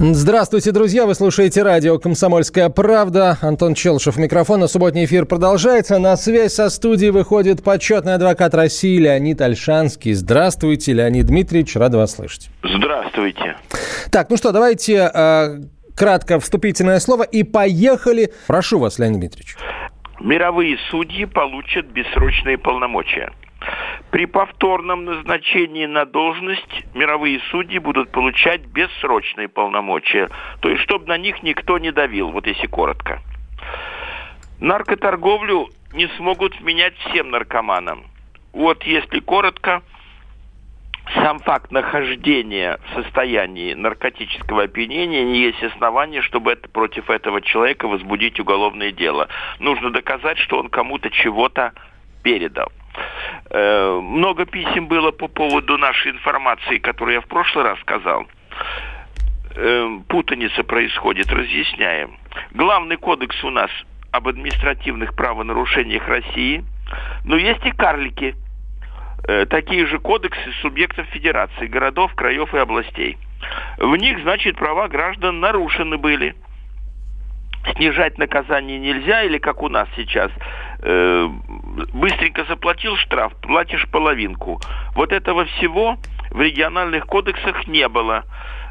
Здравствуйте, друзья! Вы слушаете радио «Комсомольская правда». Антон Челшев, микрофон. А субботний эфир продолжается. На связь со студией выходит почетный адвокат России Леонид Альшанский. Здравствуйте, Леонид Дмитриевич. Рад вас слышать. Здравствуйте. Так, ну что, давайте э, кратко вступительное слово и поехали. Прошу вас, Леонид Дмитриевич. Мировые судьи получат бессрочные полномочия. При повторном назначении на должность мировые судьи будут получать бессрочные полномочия. То есть, чтобы на них никто не давил, вот если коротко. Наркоторговлю не смогут вменять всем наркоманам. Вот если коротко, сам факт нахождения в состоянии наркотического опьянения не есть основание, чтобы это, против этого человека возбудить уголовное дело. Нужно доказать, что он кому-то чего-то передал. Э, много писем было по поводу нашей информации, которую я в прошлый раз сказал. Э, путаница происходит, разъясняем. Главный кодекс у нас об административных правонарушениях России, но есть и карлики. Э, такие же кодексы субъектов федерации, городов, краев и областей. В них, значит, права граждан нарушены были – снижать наказание нельзя, или как у нас сейчас, э, быстренько заплатил штраф, платишь половинку. Вот этого всего в региональных кодексах не было.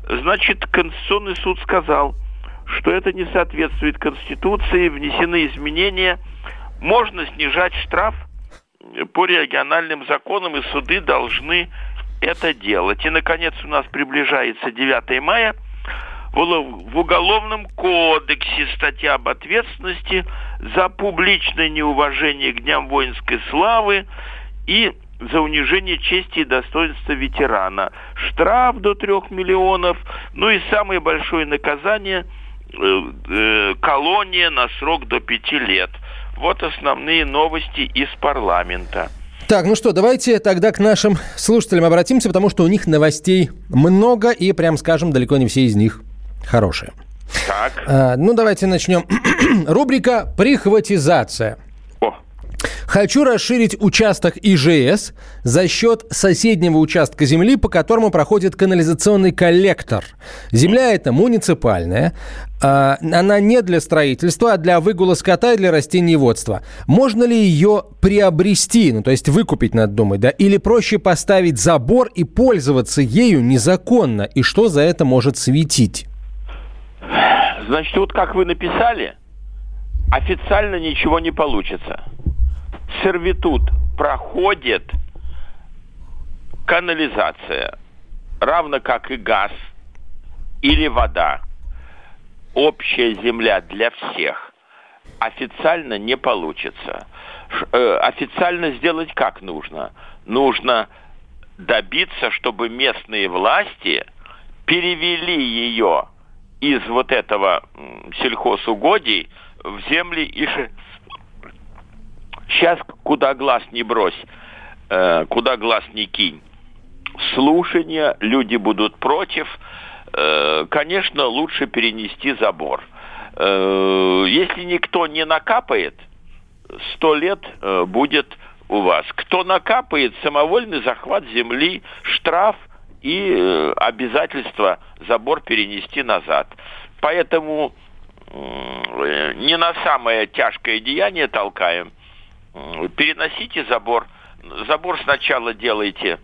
Значит, Конституционный суд сказал, что это не соответствует Конституции, внесены изменения, можно снижать штраф по региональным законам, и суды должны это делать. И, наконец, у нас приближается 9 мая – в Уголовном кодексе статья об ответственности за публичное неуважение к дням воинской славы и за унижение чести и достоинства ветерана. Штраф до трех миллионов, ну и самое большое наказание э, э, колония на срок до пяти лет. Вот основные новости из парламента. Так, ну что, давайте тогда к нашим слушателям обратимся, потому что у них новостей много, и, прям скажем, далеко не все из них хорошие. Так. А, ну, давайте начнем. Рубрика «Прихватизация». Хочу расширить участок ИЖС за счет соседнего участка земли, по которому проходит канализационный коллектор. Земля эта муниципальная. А, она не для строительства, а для выгула скота и для растениеводства. Можно ли ее приобрести, ну то есть выкупить, надо думать, да? Или проще поставить забор и пользоваться ею незаконно? И что за это может светить? Значит, вот как вы написали, официально ничего не получится. Сервитут проходит канализация, равно как и газ или вода. Общая земля для всех. Официально не получится. Э, официально сделать как нужно? Нужно добиться, чтобы местные власти перевели ее из вот этого сельхозугодий в земли и сейчас куда глаз не брось, э, куда глаз не кинь. Слушания, люди будут против. Э, конечно, лучше перенести забор. Э, если никто не накапает, сто лет будет у вас. Кто накапает, самовольный захват земли, штраф – и э, обязательство забор перенести назад. Поэтому э, не на самое тяжкое деяние толкаем. Переносите забор. Забор сначала делайте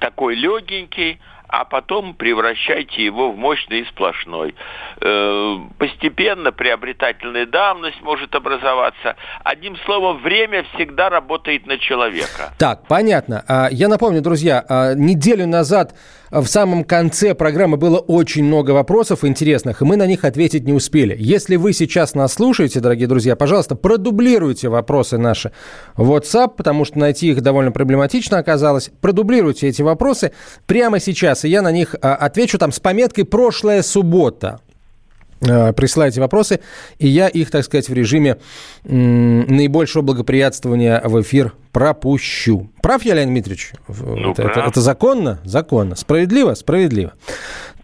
такой легенький, а потом превращайте его в мощный и сплошной. Э, постепенно приобретательная давность может образоваться. Одним словом, время всегда работает на человека. Так, понятно. А, я напомню, друзья, а, неделю назад в самом конце программы было очень много вопросов интересных, и мы на них ответить не успели. Если вы сейчас нас слушаете, дорогие друзья, пожалуйста, продублируйте вопросы наши в WhatsApp, потому что найти их довольно проблематично оказалось. Продублируйте эти вопросы прямо сейчас, и я на них а, отвечу там с пометкой «Прошлая суббота». Э, присылайте вопросы, и я их, так сказать, в режиме наибольшего благоприятствования в эфир пропущу. Прав я, Леонид Дмитриевич? Ну, это, это, это законно? Законно. Справедливо? Справедливо.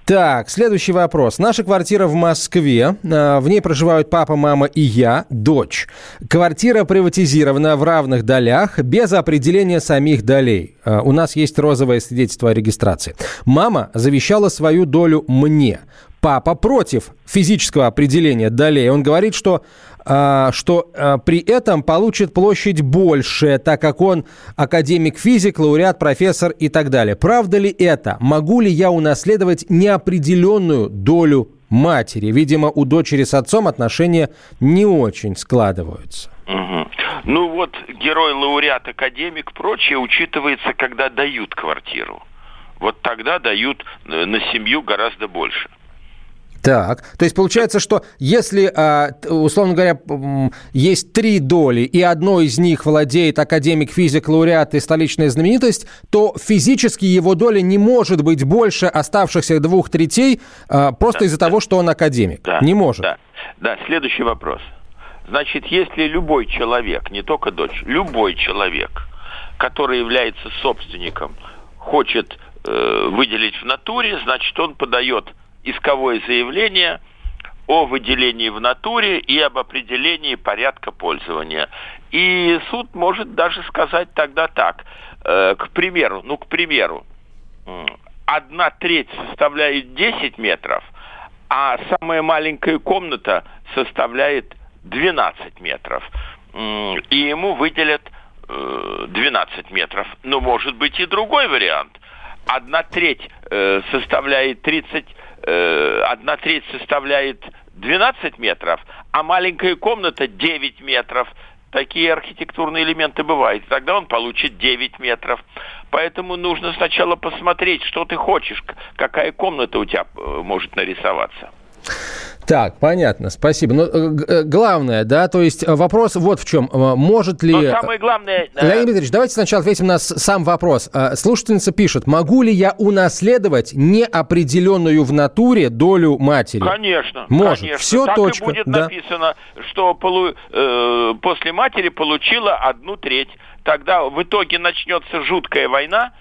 Так, следующий вопрос. Наша квартира в Москве. Э, в ней проживают папа, мама и я, дочь. Квартира приватизирована в равных долях, без определения самих долей. Э, у нас есть розовое свидетельство о регистрации. Мама завещала свою долю мне. Папа против физического определения долей. Он говорит, что, что э, при этом получит площадь больше, так как он академик физик, лауреат, профессор и так далее. Правда ли это? Могу ли я унаследовать неопределенную долю матери? Видимо, у дочери с отцом отношения не очень складываются. Угу. Ну вот герой, лауреат, академик, прочее учитывается, когда дают квартиру. Вот тогда дают э, на семью гораздо больше. Так, то есть получается, что если, а, условно говоря, есть три доли, и одной из них владеет академик, физик, лауреат и столичная знаменитость, то физически его доля не может быть больше оставшихся двух третей а, просто да, из-за да. того, что он академик. Да, не может. Да, да, следующий вопрос. Значит, если любой человек, не только дочь, любой человек, который является собственником, хочет э, выделить в натуре, значит, он подает исковое заявление о выделении в натуре и об определении порядка пользования. И суд может даже сказать тогда так, э, к примеру, ну, к примеру, одна треть составляет 10 метров, а самая маленькая комната составляет 12 метров. И ему выделят 12 э, метров. Но может быть и другой вариант. Одна треть э, составляет 30 э, одна треть составляет 12 метров, а маленькая комната 9 метров. Такие архитектурные элементы бывают. Тогда он получит 9 метров. Поэтому нужно сначала посмотреть, что ты хочешь, какая комната у тебя э, может нарисоваться. Так, понятно, спасибо. Но э, э, главное, да, то есть э, вопрос вот в чем. Может ли... Но самое главное... Леонид Дмитриевич, давайте сначала ответим на сам вопрос. Слушательница пишет, могу ли я унаследовать неопределенную в натуре долю матери? Конечно. Может. Конечно. Все, так точка. и будет да. написано, что полу... э, после матери получила одну треть. Тогда в итоге начнется жуткая война.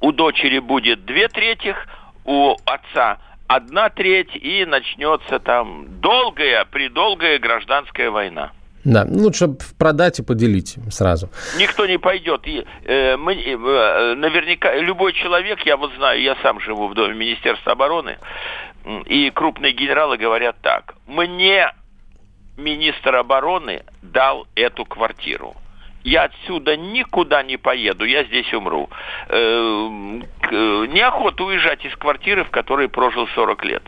У дочери будет две трети, у отца одна треть, и начнется там долгая, придолгая гражданская война. Да, лучше продать и поделить сразу. Никто не пойдет. И, э, мы, э, наверняка любой человек, я вот знаю, я сам живу в доме Министерства обороны, и крупные генералы говорят так: мне министр обороны дал эту квартиру я отсюда никуда не поеду, я здесь умру. Э, неохота уезжать из квартиры, в которой прожил 40 лет.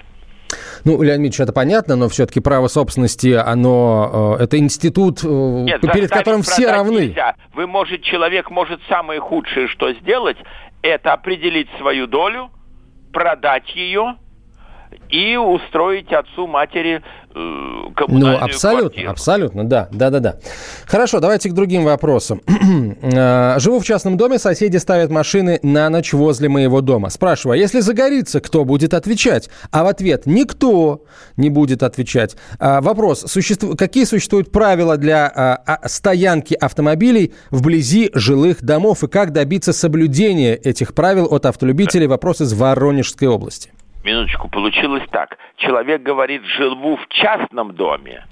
Ну, Леонид Ильич, это понятно, но все-таки право собственности, оно, э, это институт, э, Нет, перед которым все равны. Нельзя. Вы можете, человек может самое худшее, что сделать, это определить свою долю, продать ее, и устроить отцу, матери э, коммунальную Ну, абсолютно, квартиру. абсолютно, да, да, да, да. Хорошо, давайте к другим вопросам. Э, живу в частном доме, соседи ставят машины на ночь возле моего дома. Спрашиваю, а если загорится, кто будет отвечать? А в ответ никто не будет отвечать. А, вопрос, существу... какие существуют правила для а, а, стоянки автомобилей вблизи жилых домов и как добиться соблюдения этих правил от автолюбителей? Вопрос из Воронежской области минуточку, получилось так. Человек говорит, живу в частном доме,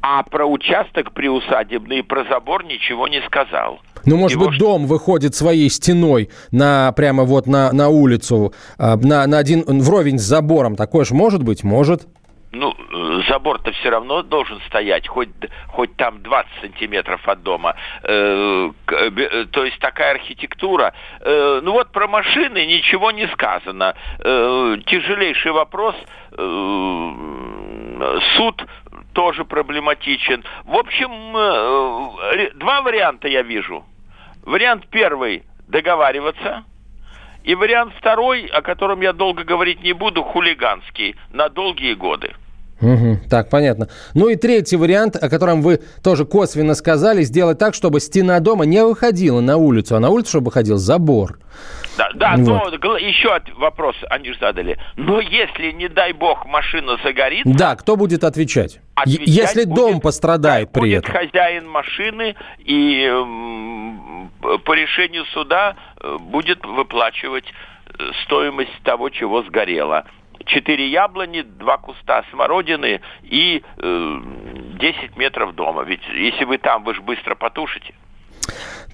а про участок приусадебный и про забор ничего не сказал. Ну, может Его... быть, дом выходит своей стеной на, прямо вот на, на улицу, а, на, на один, вровень с забором. Такое же может быть? Может ну, э, забор-то все равно должен стоять, хоть, хоть там 20 сантиметров от дома. Э, э, то есть такая архитектура. Э, ну вот про машины ничего не сказано. Э, тяжелейший вопрос. Э, суд тоже проблематичен. В общем, э, два варианта я вижу. Вариант первый – договариваться. И вариант второй, о котором я долго говорить не буду, хулиганский, на долгие годы. Угу, так, понятно. Ну и третий вариант, о котором вы тоже косвенно сказали, сделать так, чтобы стена дома не выходила на улицу, а на улицу, чтобы выходил забор. Да, да вот. но еще вопрос они задали. Но если, не дай бог, машина загорится... Да, кто будет отвечать? отвечать если будет, дом пострадает да, при будет этом. хозяин машины и э, по решению суда э, будет выплачивать э, стоимость того, чего сгорело четыре яблони, два куста смородины и э, 10 метров дома. Ведь если вы там, вы же быстро потушите.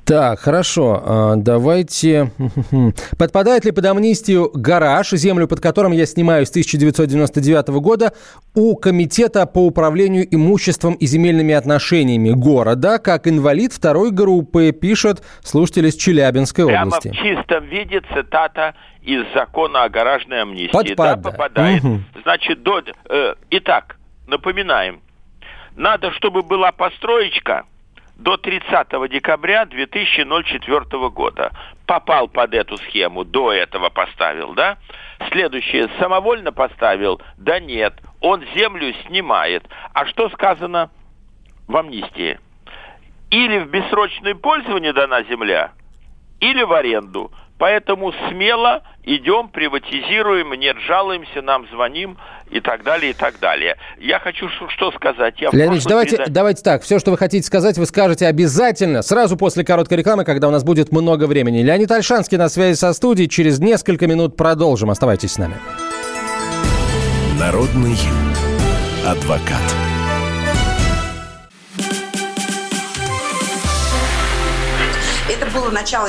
Так, хорошо. А, давайте... Подпадает ли под амнистию гараж, землю под которым я снимаю с 1999 года, у Комитета по управлению имуществом и земельными отношениями города, как инвалид второй группы, пишет слушатель из Челябинской Прямо области. Прямо в чистом виде цитата из закона о гаражной амнистии. Подпадает. Да, попадает. Угу. Значит, до... Э, итак, напоминаем. Надо, чтобы была построечка до 30 декабря 2004 года. Попал под эту схему, до этого поставил, да? Следующее, самовольно поставил? Да нет, он землю снимает. А что сказано в амнистии? Или в бессрочное пользование дана земля, или в аренду – Поэтому смело идем, приватизируем, нет, жалуемся, нам звоним и так далее, и так далее. Я хочу что сказать. Я Леонид давайте, передач... давайте так. Все, что вы хотите сказать, вы скажете обязательно сразу после короткой рекламы, когда у нас будет много времени. Леонид Альшанский на связи со студией. Через несколько минут продолжим. Оставайтесь с нами. Народный адвокат. Это было начало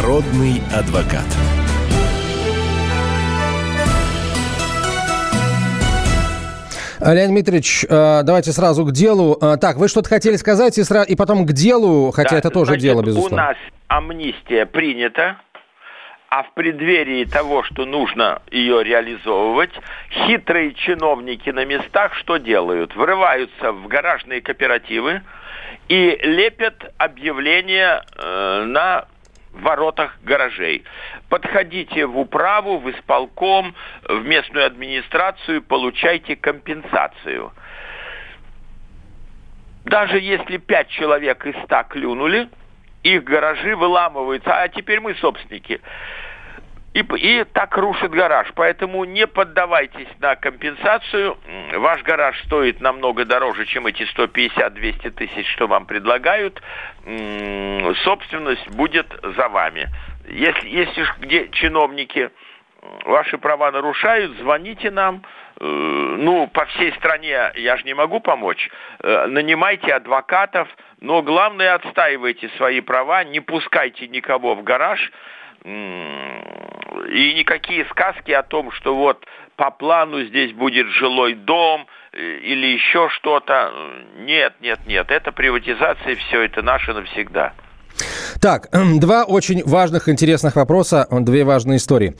Народный адвокат. Леонид Дмитриевич, э, давайте сразу к делу. Э, так, вы что-то хотели сказать и, сразу, и потом к делу, хотя да, это тоже значит, дело, безусловно. У нас амнистия принята, а в преддверии того, что нужно ее реализовывать, хитрые чиновники на местах что делают? Врываются в гаражные кооперативы и лепят объявления э, на в воротах гаражей. Подходите в управу, в исполком, в местную администрацию, получайте компенсацию. Даже если пять человек из ста клюнули, их гаражи выламываются, а теперь мы собственники и, и так рушит гараж. Поэтому не поддавайтесь на компенсацию. Ваш гараж стоит намного дороже, чем эти 150-200 тысяч, что вам предлагают. Собственность будет за вами. Если, если где чиновники ваши права нарушают, звоните нам. Э, ну, по всей стране я же не могу помочь. Э, нанимайте адвокатов, но главное отстаивайте свои права, не пускайте никого в гараж и никакие сказки о том, что вот по плану здесь будет жилой дом э, или еще что-то. Нет, нет, нет. Это приватизация, все это наше навсегда. Так, два очень важных, интересных вопроса, две важные истории.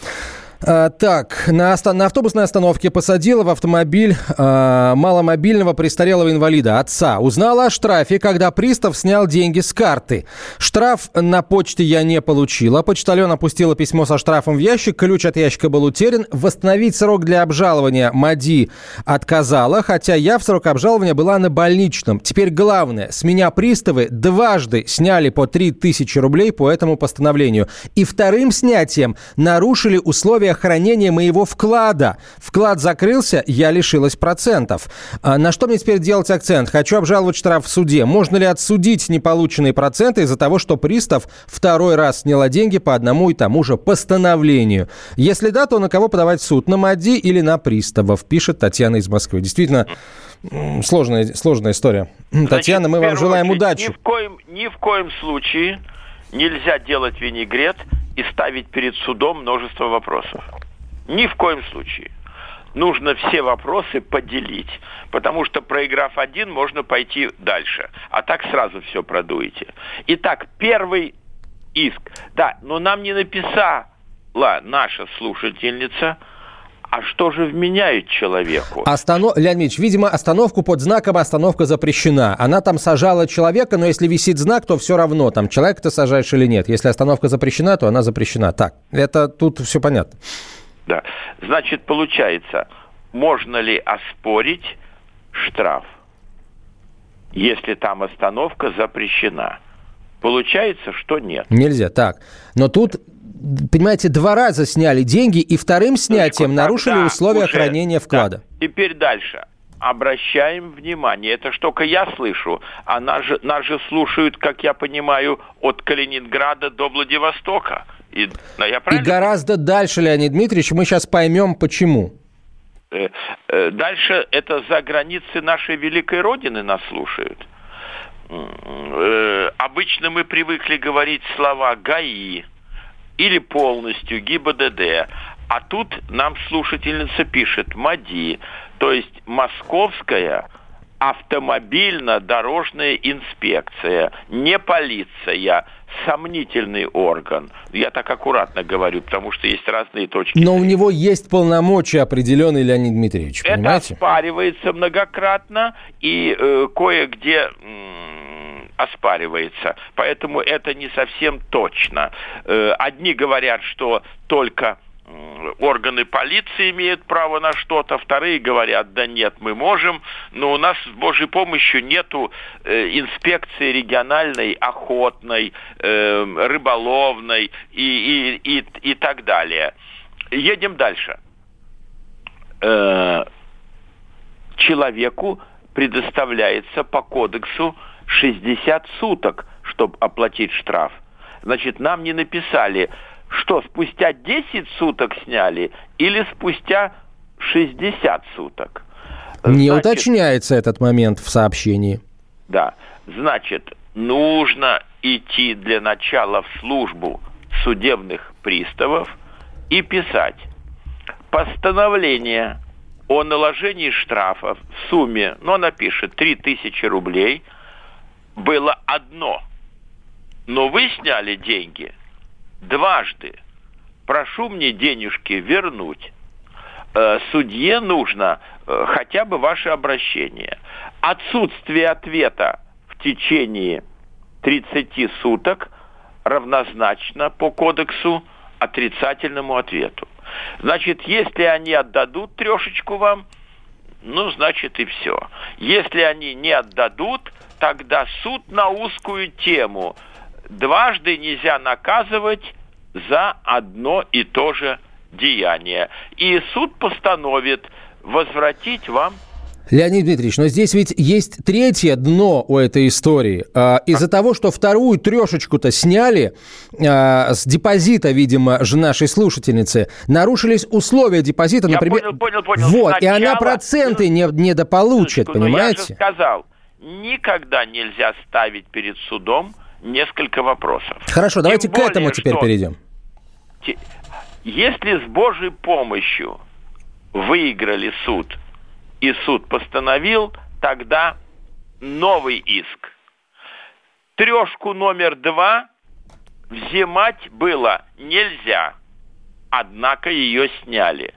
А, так, на, на автобусной остановке посадила в автомобиль а, маломобильного престарелого инвалида, отца. Узнала о штрафе, когда пристав снял деньги с карты. Штраф на почте я не получила. Почтальон опустила письмо со штрафом в ящик. Ключ от ящика был утерян. Восстановить срок для обжалования МАДИ отказала, хотя я в срок обжалования была на больничном. Теперь главное, с меня приставы дважды сняли по 3000 рублей по этому постановлению. И вторым снятием нарушили условия условия хранения моего вклада. Вклад закрылся, я лишилась процентов. А на что мне теперь делать акцент? Хочу обжаловать штраф в суде. Можно ли отсудить неполученные проценты из-за того, что пристав второй раз сняла деньги по одному и тому же постановлению? Если да, то на кого подавать в суд? На МАДИ или на приставов? Пишет Татьяна из Москвы. Действительно, сложная, сложная история. Значит, Татьяна, мы вам желаем очередь, удачи. Ни в, коем, ни в коем случае нельзя делать винегрет и ставить перед судом множество вопросов. Ни в коем случае. Нужно все вопросы поделить, потому что проиграв один, можно пойти дальше. А так сразу все продуете. Итак, первый иск. Да, но нам не написала наша слушательница – а что же вменяет человеку? Останов... Леонид Ильич, видимо, остановку под знаком «остановка запрещена». Она там сажала человека, но если висит знак, то все равно, там человек ты сажаешь или нет. Если остановка запрещена, то она запрещена. Так, это тут все понятно. Да. Значит, получается, можно ли оспорить штраф, если там остановка запрещена? Получается, что нет. Нельзя, так. Но тут понимаете, два раза сняли деньги и вторым снятием нарушили условия уже, хранения вклада. Да. Теперь дальше. Обращаем внимание, это что только я слышу, а нас же, нас же слушают, как я понимаю, от Калининграда до Владивостока. И, ну, я и гораздо дальше, Леонид Дмитриевич, мы сейчас поймем, почему. Э, э, дальше это за границы нашей великой Родины нас слушают. Э, обычно мы привыкли говорить слова ГАИ, или полностью ГИБДД. А тут нам слушательница пишет МАДИ, то есть Московская автомобильно-дорожная инспекция, не полиция, сомнительный орган. Я так аккуратно говорю, потому что есть разные точки. Но у него есть полномочия определенные, Леонид Дмитриевич, понимаете? Это оспаривается многократно, и э, кое-где оспаривается. Поэтому это не совсем точно. Э, одни говорят, что только органы полиции имеют право на что-то, вторые говорят, да нет, мы можем, но у нас с Божьей помощью нету э, инспекции региональной, охотной, э, рыболовной и, и, и, и так далее. Едем дальше. Э, человеку предоставляется по кодексу 60 суток, чтобы оплатить штраф. Значит, нам не написали, что спустя 10 суток сняли или спустя 60 суток. Не Значит, уточняется этот момент в сообщении. Да. Значит, нужно идти для начала в службу судебных приставов и писать постановление о наложении штрафов в сумме, ну, она пишет 3000 рублей – было одно. Но вы сняли деньги дважды. Прошу мне денежки вернуть. Э, судье нужно э, хотя бы ваше обращение. Отсутствие ответа в течение 30 суток равнозначно по кодексу отрицательному ответу. Значит, если они отдадут трешечку вам, ну, значит и все. Если они не отдадут, тогда суд на узкую тему. Дважды нельзя наказывать за одно и то же деяние. И суд постановит возвратить вам Леонид Дмитриевич, но здесь ведь есть третье дно у этой истории. А, из-за того, что вторую трешечку-то сняли а, с депозита, видимо, же нашей слушательницы, нарушились условия депозита, я например... Понял, понял, понял. Вот, Сначала... и она проценты не, недополучит, понимаете? Я же сказал, никогда нельзя ставить перед судом несколько вопросов. Хорошо, давайте Тем к более, этому теперь перейдем. Если с Божьей помощью выиграли суд, и суд постановил, тогда новый иск. Трешку номер два взимать было нельзя, однако ее сняли.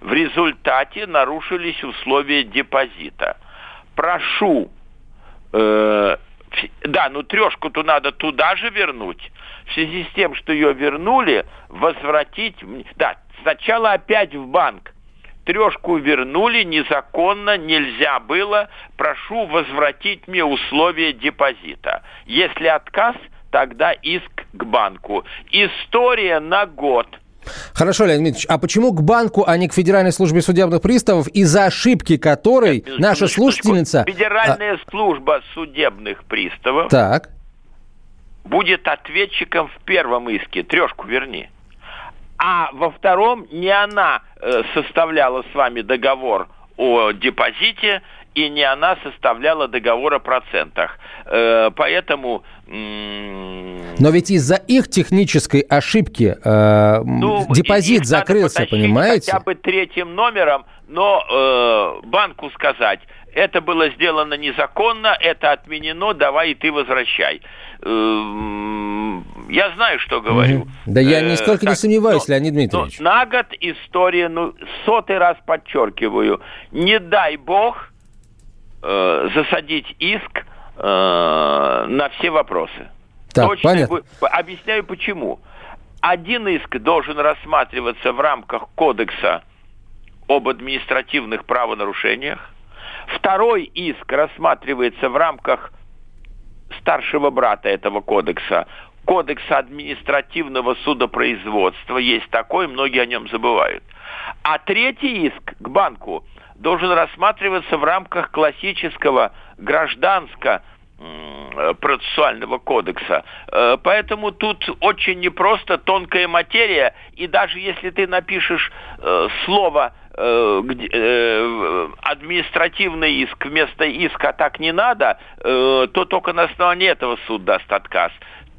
В результате нарушились условия депозита. Прошу Э, да, ну трешку-то надо туда же вернуть. В связи с тем, что ее вернули, возвратить... Да, сначала опять в банк. Трешку вернули незаконно, нельзя было. Прошу возвратить мне условия депозита. Если отказ, тогда иск к банку. История на год – Хорошо, Леонид Дмитриевич, а почему к банку, а не к Федеральной службе судебных приставов, из-за ошибки которой Нет, наша слушательница... Федеральная а... служба судебных приставов так. будет ответчиком в первом иске, трешку верни. А во втором не она э, составляла с вами договор о депозите и не она составляла договор о процентах. Э, поэтому... Но ведь из-за их технической ошибки э, ну, депозит закрылся, понимаете? Хотя бы третьим номером, но э, банку сказать, это было сделано незаконно, это отменено, давай и ты возвращай. Я знаю, что говорю. Да я нисколько не сомневаюсь, Леонид Дмитриевич. на год история, ну, сотый раз подчеркиваю, не дай бог э, засадить иск э, на все вопросы. Так, Точно понятно. Объясняю почему. Один иск должен рассматриваться в рамках кодекса об административных правонарушениях. Второй иск рассматривается в рамках старшего брата этого кодекса, кодекса административного судопроизводства. Есть такой, многие о нем забывают. А третий иск к банку должен рассматриваться в рамках классического гражданского процессуального кодекса. Э, поэтому тут очень непросто, тонкая материя, и даже если ты напишешь э, слово э, административный иск вместо иска так не надо, то только на основании этого суд даст отказ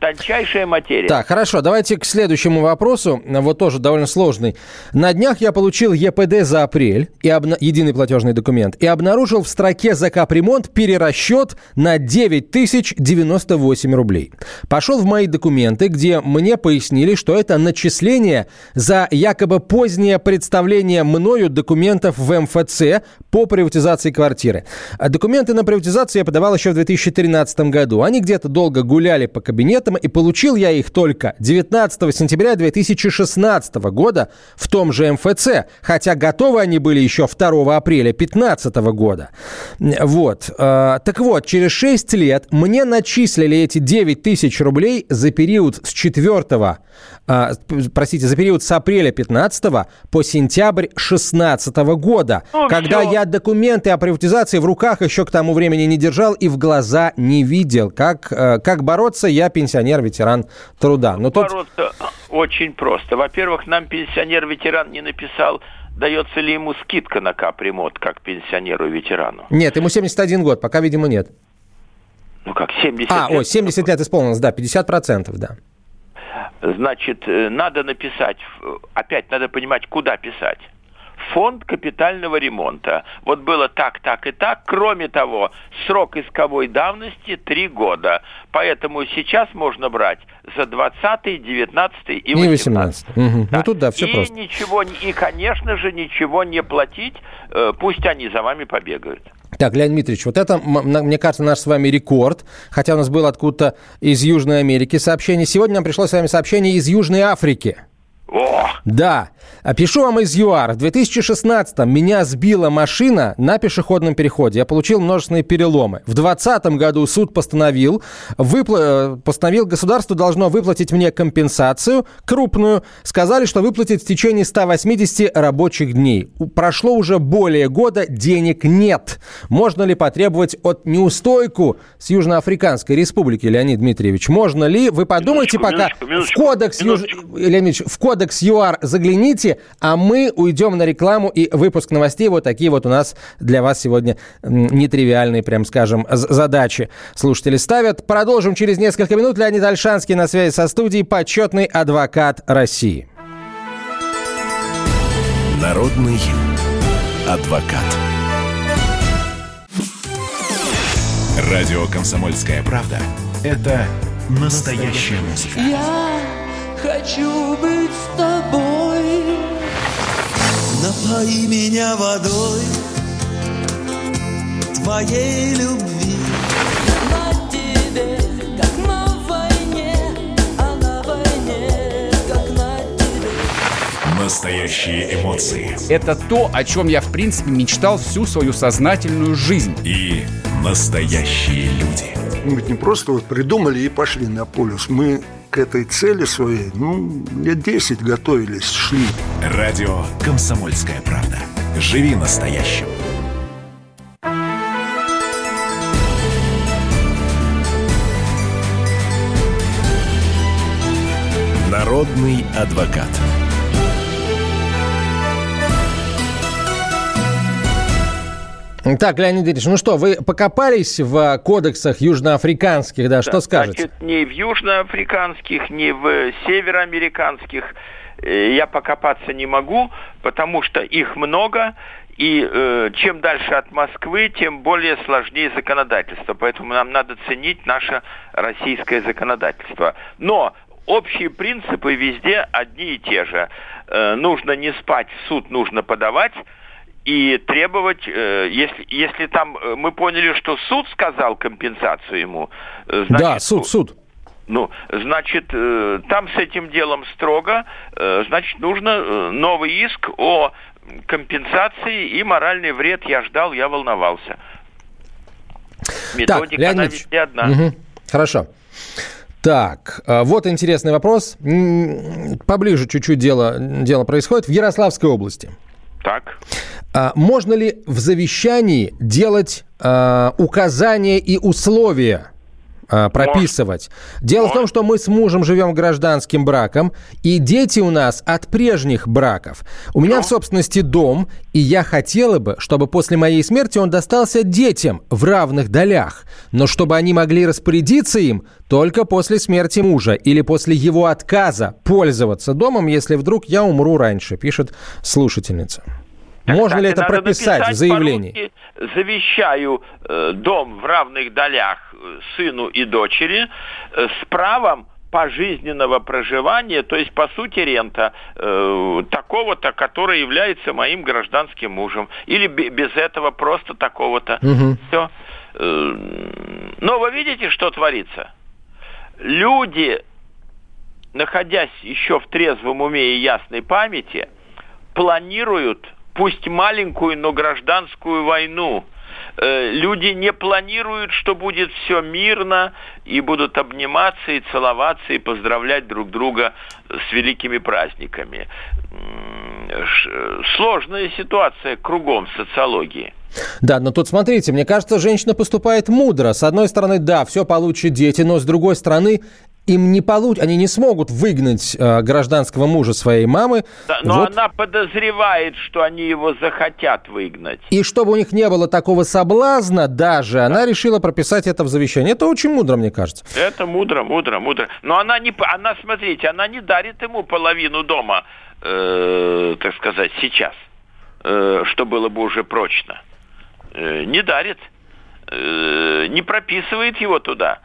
тончайшая материя. Так, хорошо, давайте к следующему вопросу, вот тоже довольно сложный. На днях я получил ЕПД за апрель, и обна... единый платежный документ, и обнаружил в строке за капремонт перерасчет на 9098 рублей. Пошел в мои документы, где мне пояснили, что это начисление за якобы позднее представление мною документов в МФЦ по приватизации квартиры. А документы на приватизацию я подавал еще в 2013 году. Они где-то долго гуляли по кабинетам, и получил я их только 19 сентября 2016 года в том же МФЦ, хотя готовы они были еще 2 апреля 2015 года. Вот. Э, так вот, через 6 лет мне начислили эти 9 тысяч рублей за период с 4 э, простите, за период с апреля 15 по сентябрь 16 года, ну, когда все. я документы о приватизации в руках еще к тому времени не держал и в глаза не видел. Как, э, как бороться, я пенсионер пенсионер, ветеран труда. Но тут... очень просто. Во-первых, нам пенсионер-ветеран не написал, дается ли ему скидка на капремонт, как пенсионеру-ветерану. Нет, ему 71 год, пока, видимо, нет. Ну как, 70 а, лет? ой, 70 лет исполнилось, да, 50%, да. Значит, э, надо написать, опять надо понимать, куда писать фонд капитального ремонта. Вот было так, так и так. Кроме того, срок исковой давности 3 года. Поэтому сейчас можно брать за 20, 19 и 18. И 18. Угу. Да. Ну тут да, все и просто. Ничего, и, конечно же, ничего не платить. Э, пусть они за вами побегают. Так, Леонид Дмитриевич, вот это, мне кажется, наш с вами рекорд, хотя у нас было откуда-то из Южной Америки сообщение. Сегодня нам пришло с вами сообщение из Южной Африки. О! Да. Пишу вам из ЮАР. В 2016-м меня сбила машина на пешеходном переходе. Я получил множественные переломы. В 2020 году суд постановил, выпла... постановил, государство должно выплатить мне компенсацию крупную. Сказали, что выплатит в течение 180 рабочих дней. Прошло уже более года, денег нет. Можно ли потребовать от неустойку с Южноафриканской республики, Леонид Дмитриевич? Можно ли? Вы подумайте минуточку, пока минуточку, в кодекс. Юж... Леонид в кодекс ЮАР загляните, а мы уйдем на рекламу и выпуск новостей. Вот такие вот у нас для вас сегодня нетривиальные, прям скажем, задачи слушатели ставят. Продолжим через несколько минут. Леонид Альшанский на связи со студией, почетный адвокат России. Народный адвокат. Радио «Комсомольская правда» — это настоящая музыка. Я хочу быть с тобой. Напои меня водой твоей любви. На тебе, как на войне, а на войне, как на тебе. Настоящие эмоции. Это то, о чем я, в принципе, мечтал всю свою сознательную жизнь. И настоящие люди. Мы ведь не просто вот придумали и пошли на полюс. Мы к этой цели своей, ну, лет 10 готовились, шли. Радио «Комсомольская правда». Живи настоящим. Народный адвокат. Так, Леонид Ильич, ну что, вы покопались в кодексах южноафриканских, да, что скажете? Значит, ни в южноафриканских, ни в североамериканских э, я покопаться не могу, потому что их много, и э, чем дальше от Москвы, тем более сложнее законодательство. Поэтому нам надо ценить наше российское законодательство. Но общие принципы везде одни и те же. Э, нужно не спать, в суд нужно подавать и требовать, э, если, если там э, мы поняли, что суд сказал компенсацию ему, э, значит, да, суд, суд. Ну, значит, там с этим делом строго, значит, нужно новый иск о компенсации и моральный вред. Я ждал, я волновался. Методика, так, Леонид, везде одна. Угу. Хорошо. Так, вот интересный вопрос. Поближе чуть-чуть дело, дело происходит. В Ярославской области. Так. А, можно ли в завещании делать а, указания и условия а, прописывать. Может. Дело Может. в том, что мы с мужем живем гражданским браком, и дети у нас от прежних браков. У меня в собственности дом, и я хотела бы, чтобы после моей смерти он достался детям в равных долях, но чтобы они могли распорядиться им только после смерти мужа или после его отказа пользоваться домом, если вдруг я умру раньше, пишет слушательница. Можно ли это прописать в заявлении? Завещаю э, дом в равных долях э, сыну и дочери э, с правом пожизненного проживания, то есть, по сути, рента э, такого-то, который является моим гражданским мужем. Или без этого просто такого-то. Угу. Все. Э, но вы видите, что творится? Люди, находясь еще в трезвом уме и ясной памяти, планируют пусть маленькую, но гражданскую войну. Э, люди не планируют, что будет все мирно, и будут обниматься и целоваться и поздравлять друг друга с великими праздниками. Сложная ситуация кругом в социологии. Да, но тут смотрите, мне кажется, женщина поступает мудро. С одной стороны, да, все получат дети, но с другой стороны, им не получ... они не смогут выгнать э, гражданского мужа своей мамы. Да, но вот. она подозревает, что они его захотят выгнать. И чтобы у них не было такого соблазна даже, да. она решила прописать это в завещании. Это очень мудро, мне кажется. Это мудро, мудро, мудро. Но она не, она, смотрите, она не дарит ему половину дома, э, так сказать, сейчас, э, что было бы уже прочно. Э, не дарит, э, не прописывает его туда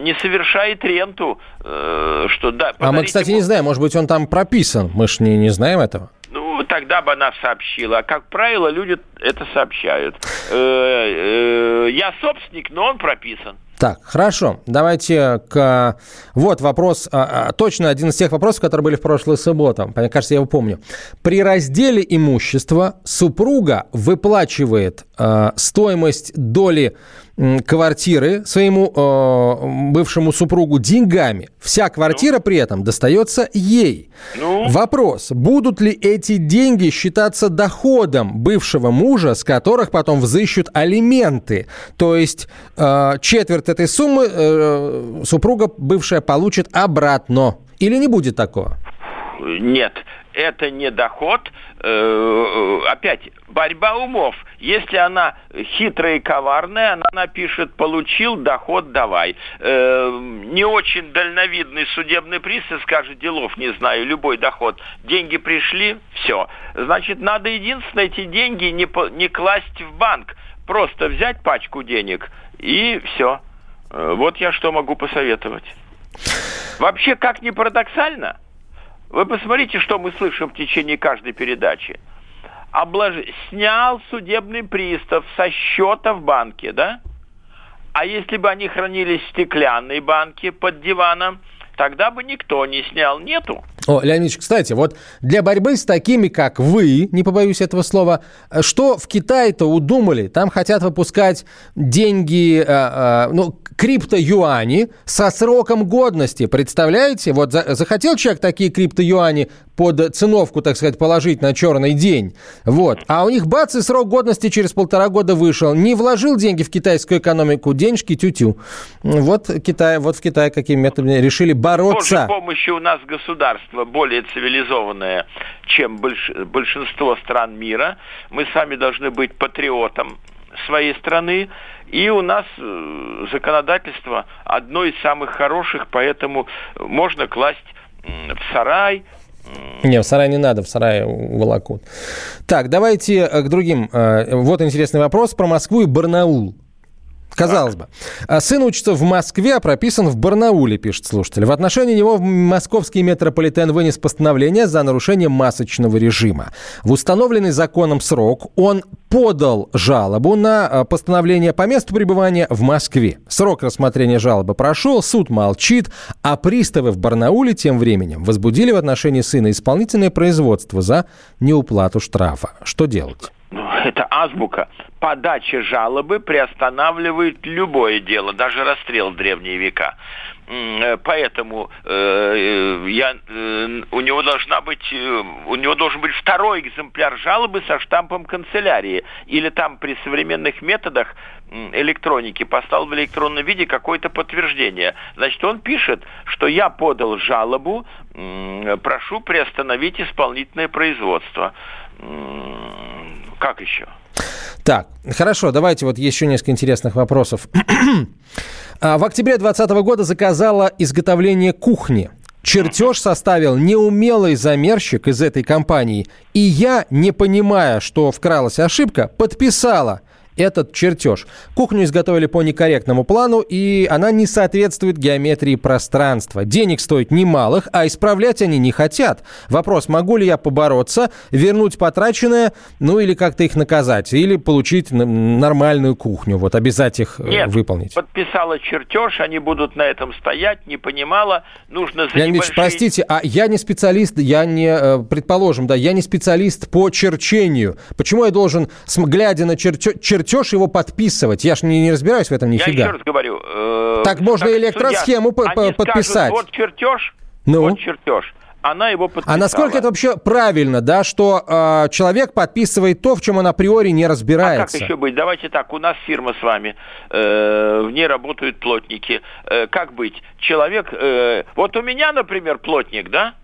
не совершает ренту, э, что да. А мы, кстати, ему... не знаем, может быть, он там прописан, мы же не, не знаем этого. Ну, тогда бы она сообщила. А как правило, люди это сообщают. Э, э, я собственник, но он прописан. Так, хорошо. Давайте к... Вот вопрос, а, а, точно один из тех вопросов, которые были в прошлую субботу. Мне кажется, я его помню. При разделе имущества супруга выплачивает э, стоимость доли квартиры своему э, бывшему супругу деньгами. Вся квартира ну? при этом достается ей. Ну? Вопрос, будут ли эти деньги считаться доходом бывшего мужа, с которых потом взыщут алименты? То есть э, четверть этой суммы э, супруга бывшая получит обратно. Или не будет такого? Нет, это не доход. Э, э, опять, борьба умов. Если она хитрая и коварная, она напишет «получил, доход давай». Э, не очень дальновидный судебный пристав скажет «делов не знаю, любой доход». Деньги пришли, все. Значит, надо единственное эти деньги не, не класть в банк. Просто взять пачку денег и все. Вот я что могу посоветовать. Вообще, как ни парадоксально, вы посмотрите, что мы слышим в течение каждой передачи. Облож... Снял судебный пристав со счета в банке, да? А если бы они хранились в стеклянной банке под диваном, тогда бы никто не снял. Нету. О, Леонидович, кстати, вот для борьбы с такими, как вы, не побоюсь этого слова, что в Китае-то удумали? Там хотят выпускать деньги, э, э, ну, крипто-юани со сроком годности. Представляете? Вот за, захотел человек такие крипто-юани под циновку, так сказать, положить на черный день. Вот. А у них бац, и срок годности через полтора года вышел. Не вложил деньги в китайскую экономику, денежки тю-тю. Вот, Китай, вот в Китае какими методами решили бороться. Божьей помощью у нас государство более цивилизованное, чем больш... большинство стран мира. Мы с вами должны быть патриотом своей страны. И у нас э, законодательство одно из самых хороших, поэтому можно класть в сарай, не, в сарай не надо, в сарае волокут. Так, давайте э, к другим. Э, вот интересный вопрос про Москву и Барнаул. Казалось бы. А сын учится в Москве, а прописан в Барнауле, пишет слушатель. В отношении него московский метрополитен вынес постановление за нарушение масочного режима. В установленный законом срок он подал жалобу на а, постановление по месту пребывания в Москве. Срок рассмотрения жалобы прошел, суд молчит, а приставы в Барнауле тем временем возбудили в отношении сына исполнительное производство за неуплату штрафа. Что делать? Ну, это азбука. Подача жалобы приостанавливает любое дело, даже расстрел в древние века. Э, поэтому э, э, я, э, у него должна быть, э, у него должен быть второй экземпляр жалобы со штампом канцелярии. Или там при современных методах электроники поставил в электронном виде какое-то подтверждение. Значит, он пишет, что я подал жалобу, э, прошу приостановить исполнительное производство. Как еще? Так, хорошо, давайте вот еще несколько интересных вопросов. А, в октябре 2020 года заказала изготовление кухни. Чертеж составил неумелый замерщик из этой компании. И я, не понимая, что вкралась ошибка, подписала – этот чертеж. Кухню изготовили по некорректному плану, и она не соответствует геометрии пространства. Денег стоит немалых, а исправлять они не хотят. Вопрос, могу ли я побороться, вернуть потраченное, ну или как-то их наказать, или получить нормальную кухню, вот обязать их э, Нет, выполнить. подписала чертеж, они будут на этом стоять, не понимала, нужно за Леонид небольшие... простите, а я не специалист, я не, э, предположим, да, я не специалист по черчению. Почему я должен, глядя на чертеж, чертеж его подписывать. Я ж не, не разбираюсь в этом нифига. Я еще раз говорю. Э, так можно так электросхему судья, подписать. Скажут, вот чертеж, ну? вот чертеж она его подписала. А насколько это вообще правильно, да, что э, человек подписывает то, в чем он априори не разбирается? А как еще быть? Давайте так, у нас фирма с вами, э, в ней работают плотники. Э, как быть? Человек, э, вот у меня, например, плотник, да?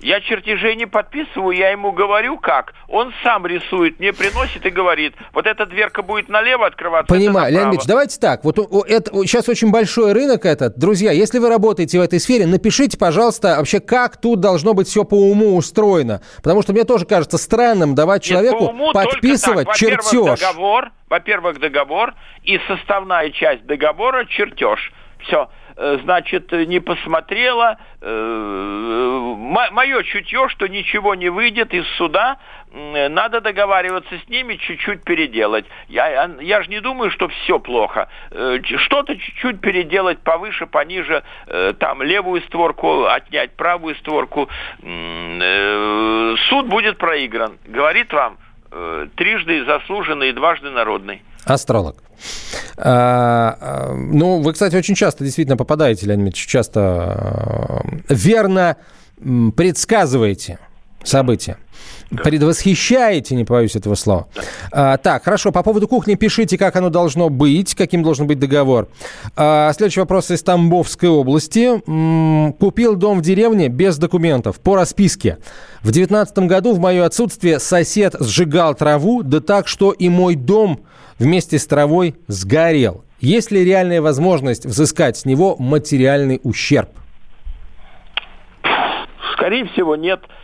Я чертежей не подписываю, я ему говорю как. Он сам рисует, мне приносит и говорит, вот эта дверка будет налево открываться. Понимаю, Леонид Ильич, давайте так. Вот это, сейчас очень большой рынок этот. Друзья, если вы работаете в этой сфере, напишите, пожалуйста, вообще, как тут должно быть все по уму устроено. Потому что мне тоже кажется странным давать человеку Нет, уму подписывать так. чертеж. Договор, во-первых, договор, и составная часть договора чертеж. Все. Э, значит, не посмотрела. Э, Мое чутье, что ничего не выйдет из суда, надо договариваться с ними, чуть-чуть переделать. Я, я же не думаю, что все плохо. Э, что-то чуть-чуть переделать повыше, пониже, там левую створку отнять, правую створку. Суд будет проигран. Говорит вам трижды заслуженный и дважды народный. Астролог. А, а, ну, вы, кстати, очень часто действительно попадаете, Леонид Ильич, часто а, верно предсказываете события. Да. Предвосхищаете, не боюсь этого слова. А, так, хорошо, по поводу кухни пишите, как оно должно быть, каким должен быть договор. А, следующий вопрос из Тамбовской области. М-м, купил дом в деревне без документов, по расписке. В девятнадцатом году в мое отсутствие сосед сжигал траву, да так, что и мой дом вместе с травой сгорел. Есть ли реальная возможность взыскать с него материальный ущерб? Скорее всего, нет. Э,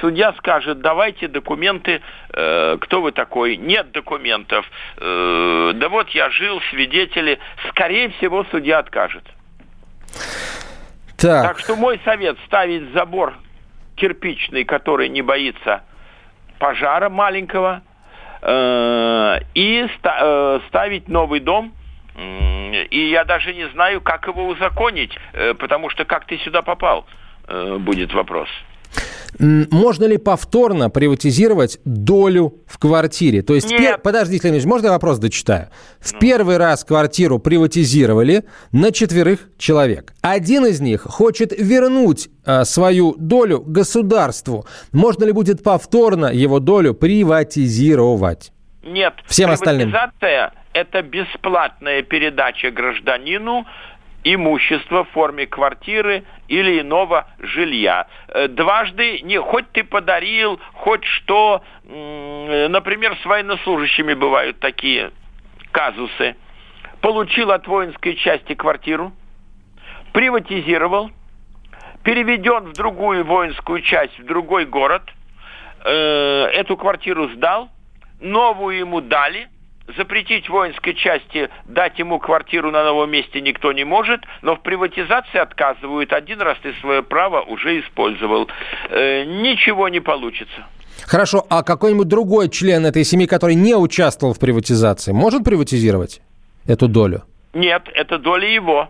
судья скажет, давайте документы, э, кто вы такой, нет документов, э, да вот я жил, свидетели. Скорее всего, судья откажет. Так. так что мой совет ставить забор кирпичный, который не боится пожара маленького, Э, и э, ставить новый дом. И я даже не знаю, как его узаконить, э, потому что как ты сюда попал, будет вопрос. Можно ли повторно приватизировать долю в квартире? То есть, Нет. пер... подождите, Леонид можно я вопрос дочитаю? В первый раз квартиру приватизировали на четверых человек. Один из них хочет вернуть а, свою долю государству. Можно ли будет повторно его долю приватизировать? Нет. Всем остальным. Приватизация – это бесплатная передача гражданину имущества в форме квартиры или иного жилья. Э, Дважды, не, хоть ты подарил, хоть что, например, с военнослужащими бывают такие казусы. Получил от воинской части квартиру, приватизировал, переведен в другую воинскую часть, в другой город, э, эту квартиру сдал, новую ему дали, запретить воинской части дать ему квартиру на новом месте никто не может, но в приватизации отказывают. Один раз ты свое право уже использовал. Э, ничего не получится. Хорошо, а какой-нибудь другой член этой семьи, который не участвовал в приватизации, может приватизировать эту долю? Нет, это доля его.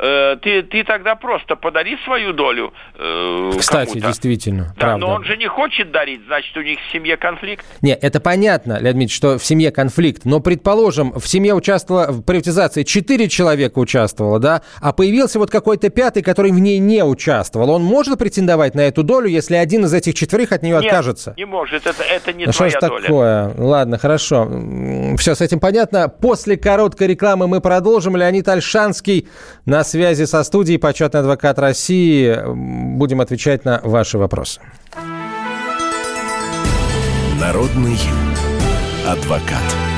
Э, ты, ты тогда просто подари свою долю э, Кстати, кому-то. действительно, Да, правда. но он же не хочет дарить, значит, у них в семье конфликт. Не, это понятно, Леонид Дмитриевич, что в семье конфликт. Но, предположим, в семье участвовало, в приватизации четыре человека участвовало, да, а появился вот какой-то пятый, который в ней не участвовал. Он может претендовать на эту долю, если один из этих четверых от нее Нет, откажется? не может, это, это не Ну что ж твоя доля. такое? Ладно, хорошо. Все с этим понятно. После короткой рекламы мы продолжим. Леонид Альшанский на связи со студией, почетный адвокат России. Будем отвечать на ваши вопросы. Народный адвокат.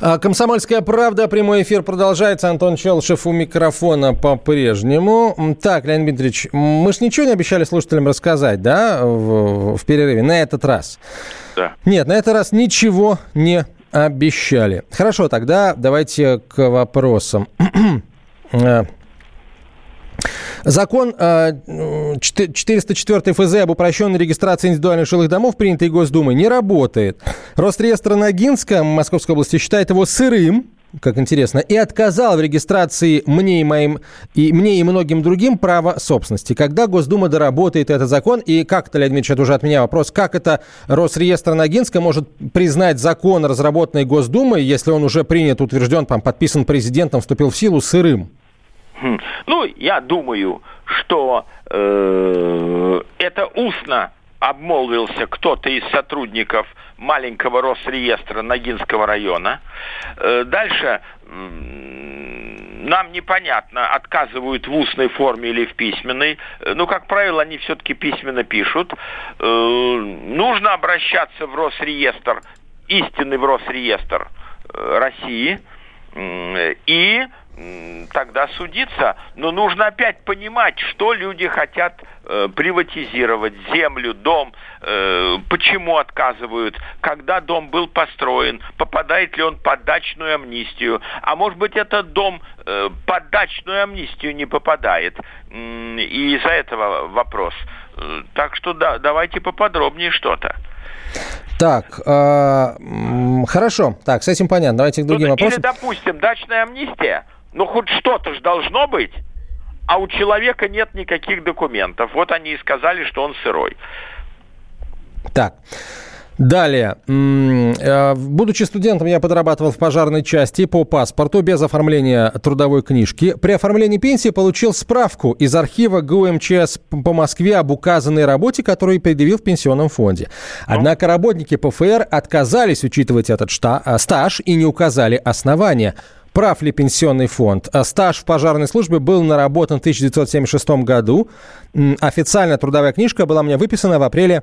Комсомольская правда, прямой эфир продолжается. Антон Челшев у микрофона по-прежнему. Так, Леонид Дмитриевич, мы же ничего не обещали слушателям рассказать, да, в, в перерыве на этот раз? Да. Нет, на этот раз ничего не обещали. Хорошо, тогда давайте к вопросам. Э, Закон э, 404 ФЗ об упрощенной регистрации индивидуальных жилых домов, принятый Госдумой, не работает. Росреестр Ногинска Московской области считает его сырым, как интересно, и отказал в регистрации мне и моим и мне и многим другим право собственности. Когда Госдума доработает этот закон, и как это, Леонид Ильич, это уже от меня вопрос, как это Росреестр Ногинска может признать закон, разработанный Госдумой, если он уже принят, утвержден, там, подписан президентом, вступил в силу, сырым? Хм. Ну, я думаю, что э, это устно обмолвился кто-то из сотрудников маленького Росреестра Ногинского района. Э, дальше нам непонятно, отказывают в устной форме или в письменной. Э, Ну, как правило, они все-таки письменно пишут. Э, нужно обращаться в Росреестр, истинный в Росреестр э, России, и тогда судиться. Но нужно опять понимать, что люди хотят э, приватизировать, землю, дом, э, почему отказывают, когда дом был построен, попадает ли он под дачную амнистию. А может быть, этот дом э, под дачную амнистию не попадает. И из-за этого вопрос. Э, Так что да, давайте поподробнее что-то. Так, м, хорошо. Так, с этим понятно. Давайте к другим Ну, вопросам. Или, допустим, дачная амнистия, ну хоть что-то же должно быть, а у человека нет никаких документов. Вот они и сказали, что он сырой. Так. Далее. Э, будучи студентом, я подрабатывал в пожарной части по паспорту без оформления трудовой книжки. При оформлении пенсии получил справку из архива ГУМЧС по Москве об указанной работе, которую предъявил в пенсионном фонде. Однако работники ПФР отказались учитывать этот э, стаж и не указали основания. Прав ли пенсионный фонд? Э, стаж в пожарной службе был наработан в 1976 году. Официальная трудовая книжка была мне выписана в апреле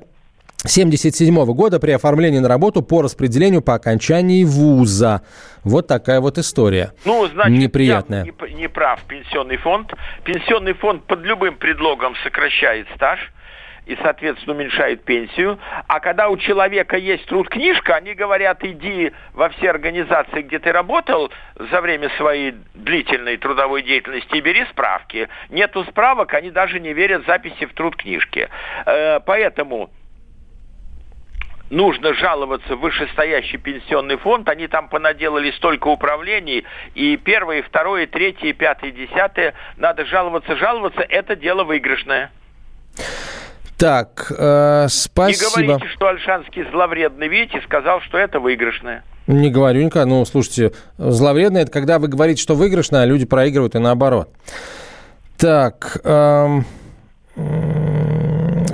1977 года при оформлении на работу по распределению по окончании вуза. Вот такая вот история. Ну, значит, неприятная. Не, не прав пенсионный фонд. Пенсионный фонд под любым предлогом сокращает стаж и, соответственно, уменьшает пенсию. А когда у человека есть труд книжка, они говорят, иди во все организации, где ты работал за время своей длительной трудовой деятельности и бери справки. Нету справок, они даже не верят записи в труд книжки. Э, поэтому нужно жаловаться в вышестоящий пенсионный фонд, они там понаделали столько управлений, и первое, и второе, и третье, и пятое, и десятое, надо жаловаться, жаловаться, это дело выигрышное. Так, э, спасибо. Не говорите, что Альшанский зловредный, видите, сказал, что это выигрышное. Не говорю никогда. Ну, слушайте, зловредное – это когда вы говорите, что выигрышное, а люди проигрывают и наоборот. Так, эм...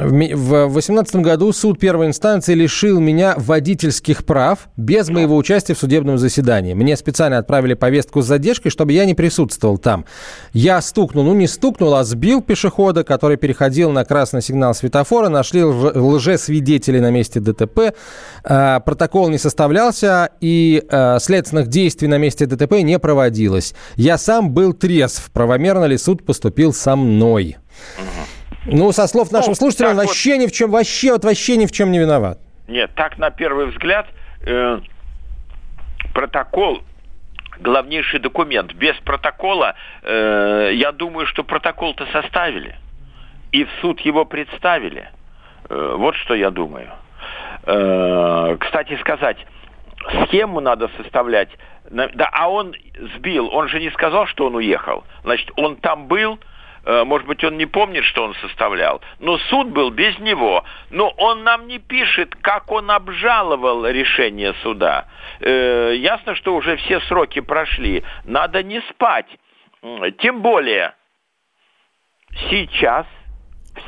В 2018 году суд первой инстанции лишил меня водительских прав без моего участия в судебном заседании. Мне специально отправили повестку с задержкой, чтобы я не присутствовал там. Я стукнул, ну не стукнул, а сбил пешехода, который переходил на красный сигнал светофора. Нашли лжесвидетелей на месте ДТП. А, протокол не составлялся и а, следственных действий на месте ДТП не проводилось. Я сам был трезв. Правомерно ли суд поступил со мной? Ну, со слов нашего ну, слушателя, он вообще вот... ни в чем, вообще, вот вообще ни в чем не виноват. Нет, так на первый взгляд э, протокол главнейший документ. Без протокола, э, я думаю, что протокол-то составили. И в суд его представили. Э, вот что я думаю. Э, кстати сказать, схему надо составлять. Да, а он сбил, он же не сказал, что он уехал. Значит, он там был, может быть, он не помнит, что он составлял, но суд был без него. Но он нам не пишет, как он обжаловал решение суда. Э, ясно, что уже все сроки прошли. Надо не спать. Тем более, сейчас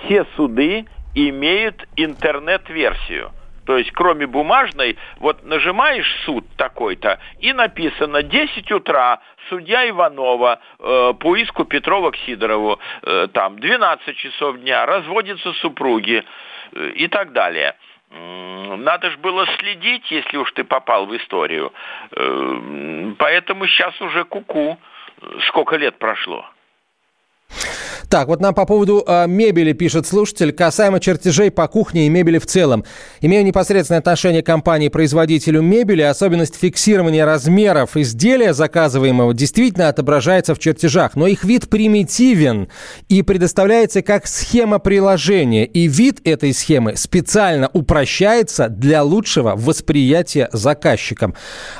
все суды имеют интернет-версию – то есть, кроме бумажной, вот нажимаешь суд такой-то, и написано 10 утра, судья Иванова э, по иску Петрова к Сидорову, э, там 12 часов дня, разводятся супруги э, и так далее. Надо же было следить, если уж ты попал в историю. Э, поэтому сейчас уже куку. -ку. Сколько лет прошло? Так, вот нам по поводу э, мебели пишет слушатель, касаемо чертежей по кухне и мебели в целом. Имею непосредственное отношение к компании-производителю мебели, особенность фиксирования размеров изделия заказываемого действительно отображается в чертежах, но их вид примитивен и предоставляется как схема приложения, и вид этой схемы специально упрощается для лучшего восприятия заказчиком.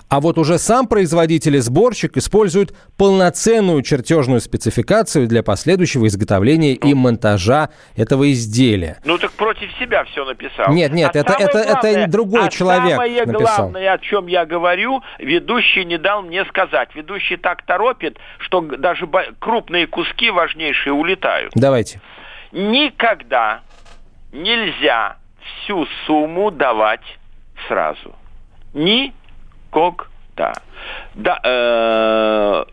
А вот уже сам производитель и сборщик используют полноценную чертежную спецификацию для последующего изготовления и монтажа этого изделия. Ну так против себя все написал. Нет, нет, а это, это, главное, это другой а человек самое написал. главное, о чем я говорю, ведущий не дал мне сказать. Ведущий так торопит, что даже крупные куски важнейшие улетают. Давайте. Никогда нельзя всю сумму давать сразу. Никогда. Да, э,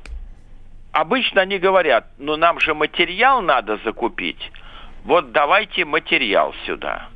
обычно они говорят, ну нам же материал надо закупить. Вот давайте материал сюда.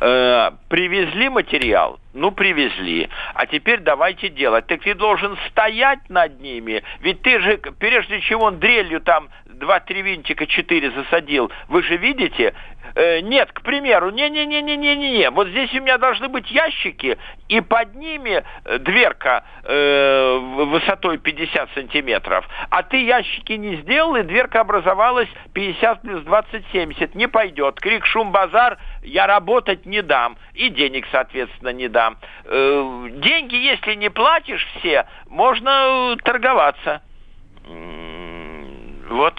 Э, привезли материал, ну привезли, а теперь давайте делать. Так ты должен стоять над ними, ведь ты же, прежде чем он дрелью там два-три винтика, четыре засадил, вы же видите, Э, нет, к примеру, не-не-не-не-не-не, вот здесь у меня должны быть ящики, и под ними э, дверка э, высотой 50 сантиметров, а ты ящики не сделал, и дверка образовалась 50 плюс 20, 70, не пойдет. Крик, шум, базар, я работать не дам, и денег, соответственно, не дам. Э, деньги, если не платишь все, можно торговаться. Вот.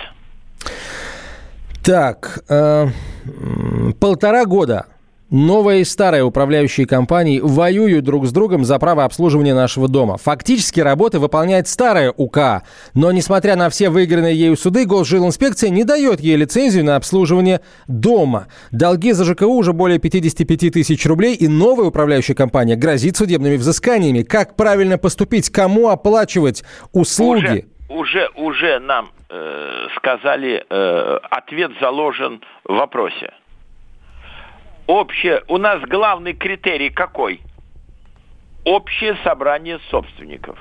Так, э, полтора года Новая и старая управляющие компании воюют друг с другом за право обслуживания нашего дома. Фактически работы выполняет старая УК, но несмотря на все выигранные ею суды, Госжилинспекция не дает ей лицензию на обслуживание дома. Долги за ЖКУ уже более 55 тысяч рублей, и новая управляющая компания грозит судебными взысканиями. Как правильно поступить? Кому оплачивать услуги? Уже, уже, уже нам э, сказали, э, ответ заложен в вопросе общее, у нас главный критерий какой? Общее собрание собственников.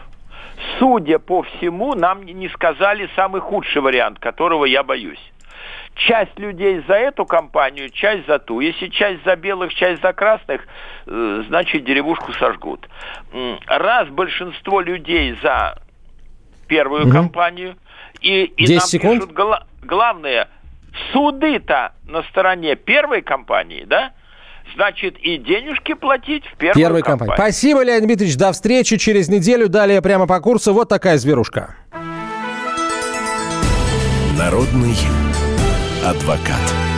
Судя по всему, нам не сказали самый худший вариант, которого я боюсь. Часть людей за эту компанию, часть за ту. Если часть за белых, часть за красных, э, значит деревушку сожгут. Раз большинство людей за первую угу. компанию, и, и нам секунд. пишут гла- главное, суды-то на стороне первой компании, да? значит, и денежки платить в первую Первой компанию. компании. Спасибо, Леонид Дмитриевич. До встречи через неделю. Далее прямо по курсу. Вот такая зверушка. Народный адвокат.